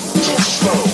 the control.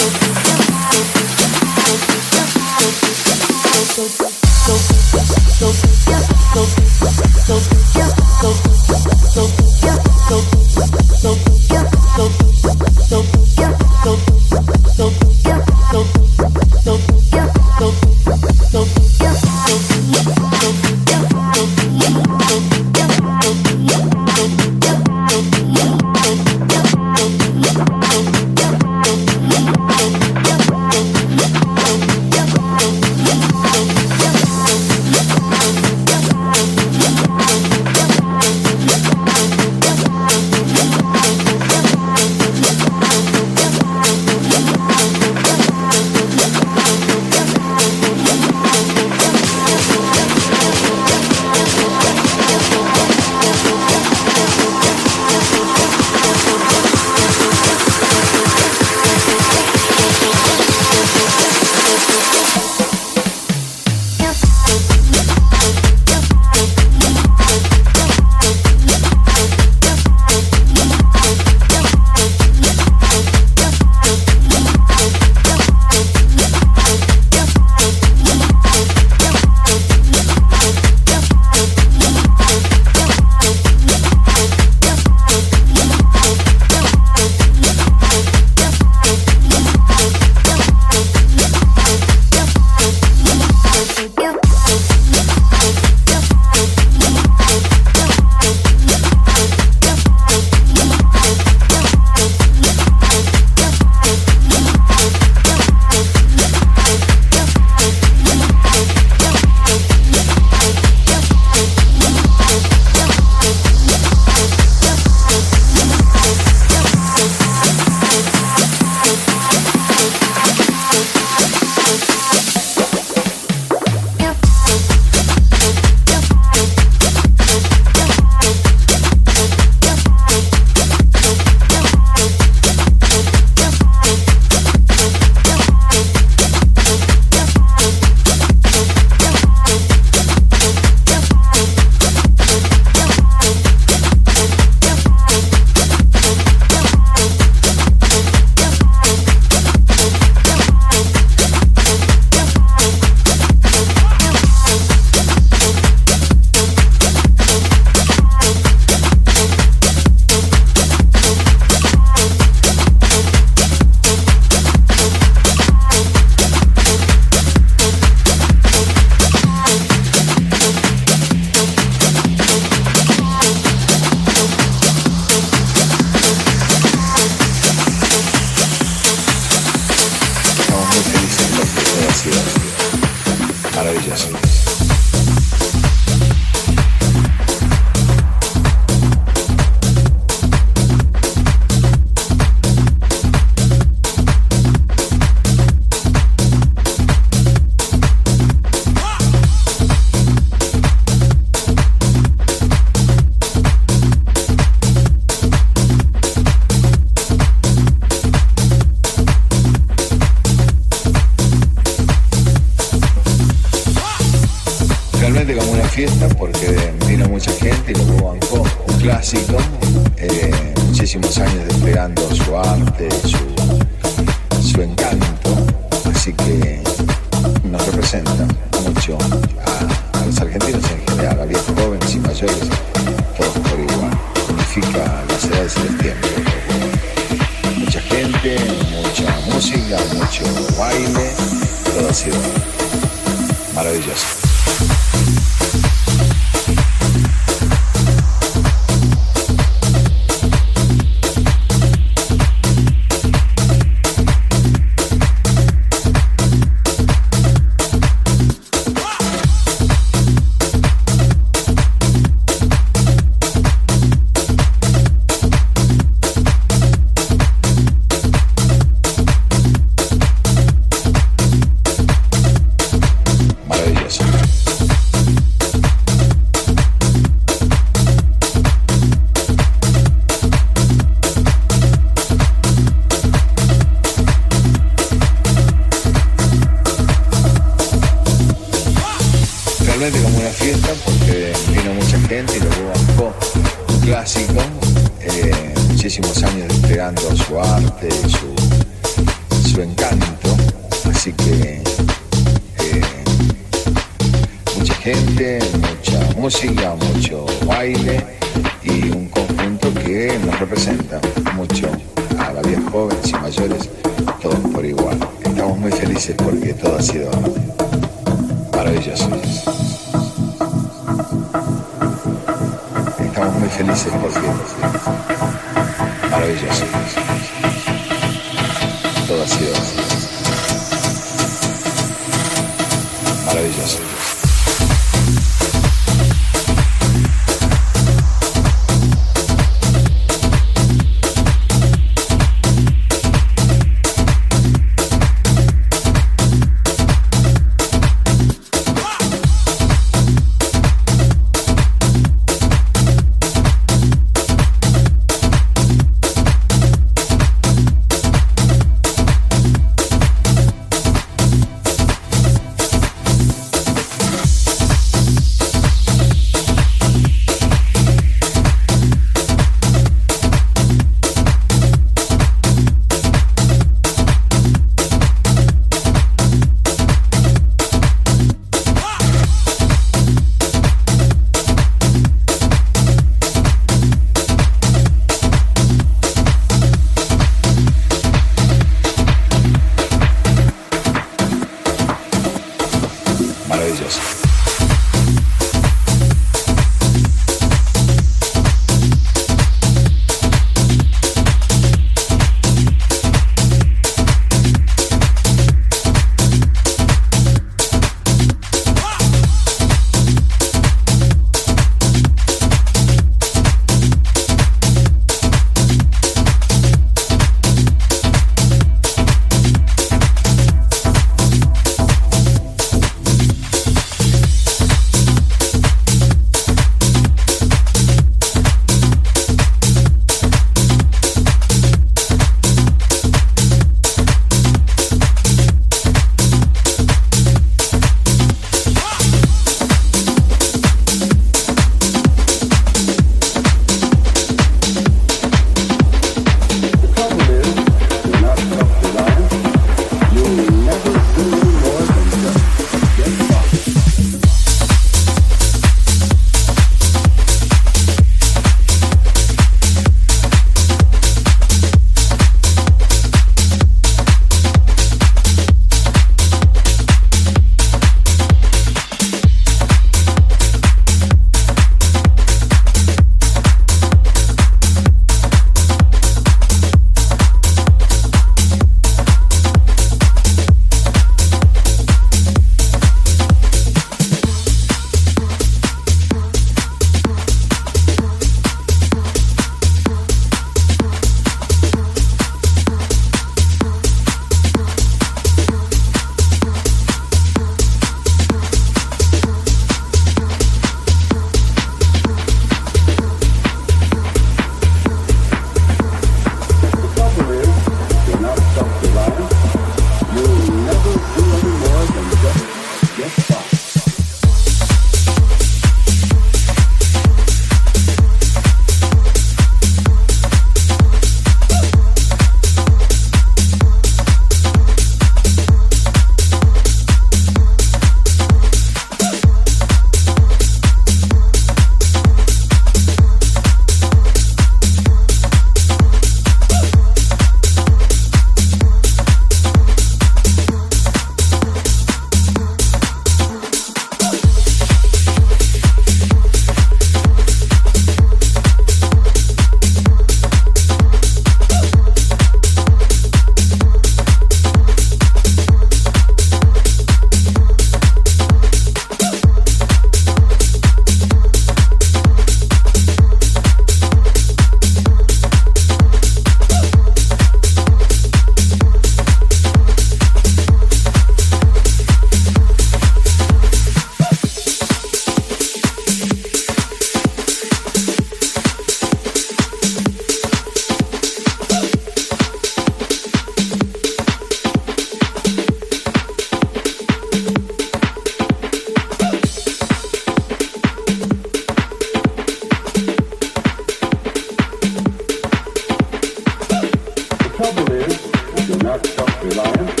老